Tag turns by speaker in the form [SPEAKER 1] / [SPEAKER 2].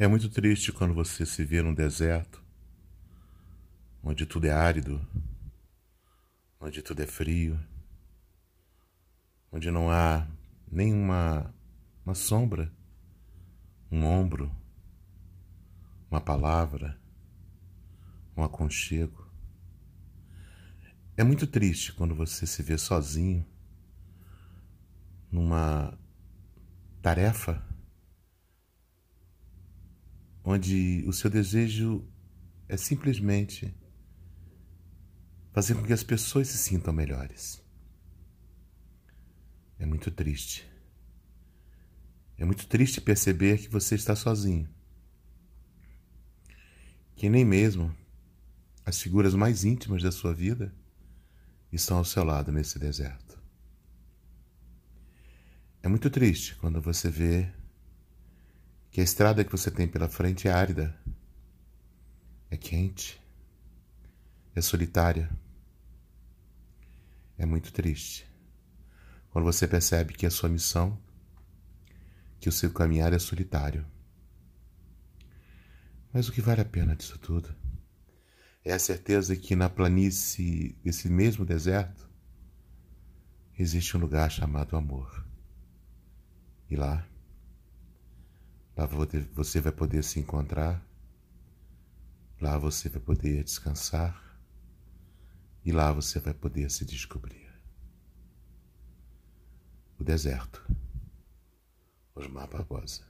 [SPEAKER 1] É muito triste quando você se vê num deserto, onde tudo é árido, onde tudo é frio, onde não há nenhuma uma sombra, um ombro, uma palavra, um aconchego. É muito triste quando você se vê sozinho numa tarefa onde o seu desejo é simplesmente fazer com que as pessoas se sintam melhores. É muito triste. É muito triste perceber que você está sozinho. Que nem mesmo as figuras mais íntimas da sua vida estão ao seu lado nesse deserto. É muito triste quando você vê que a estrada que você tem pela frente é árida, é quente, é solitária. É muito triste quando você percebe que a sua missão, que o seu caminhar é solitário. Mas o que vale a pena disso tudo é a certeza que na planície desse mesmo deserto existe um lugar chamado amor. E lá Lá você vai poder se encontrar, lá você vai poder descansar e lá você vai poder se descobrir. O deserto. Osmar Barbosa.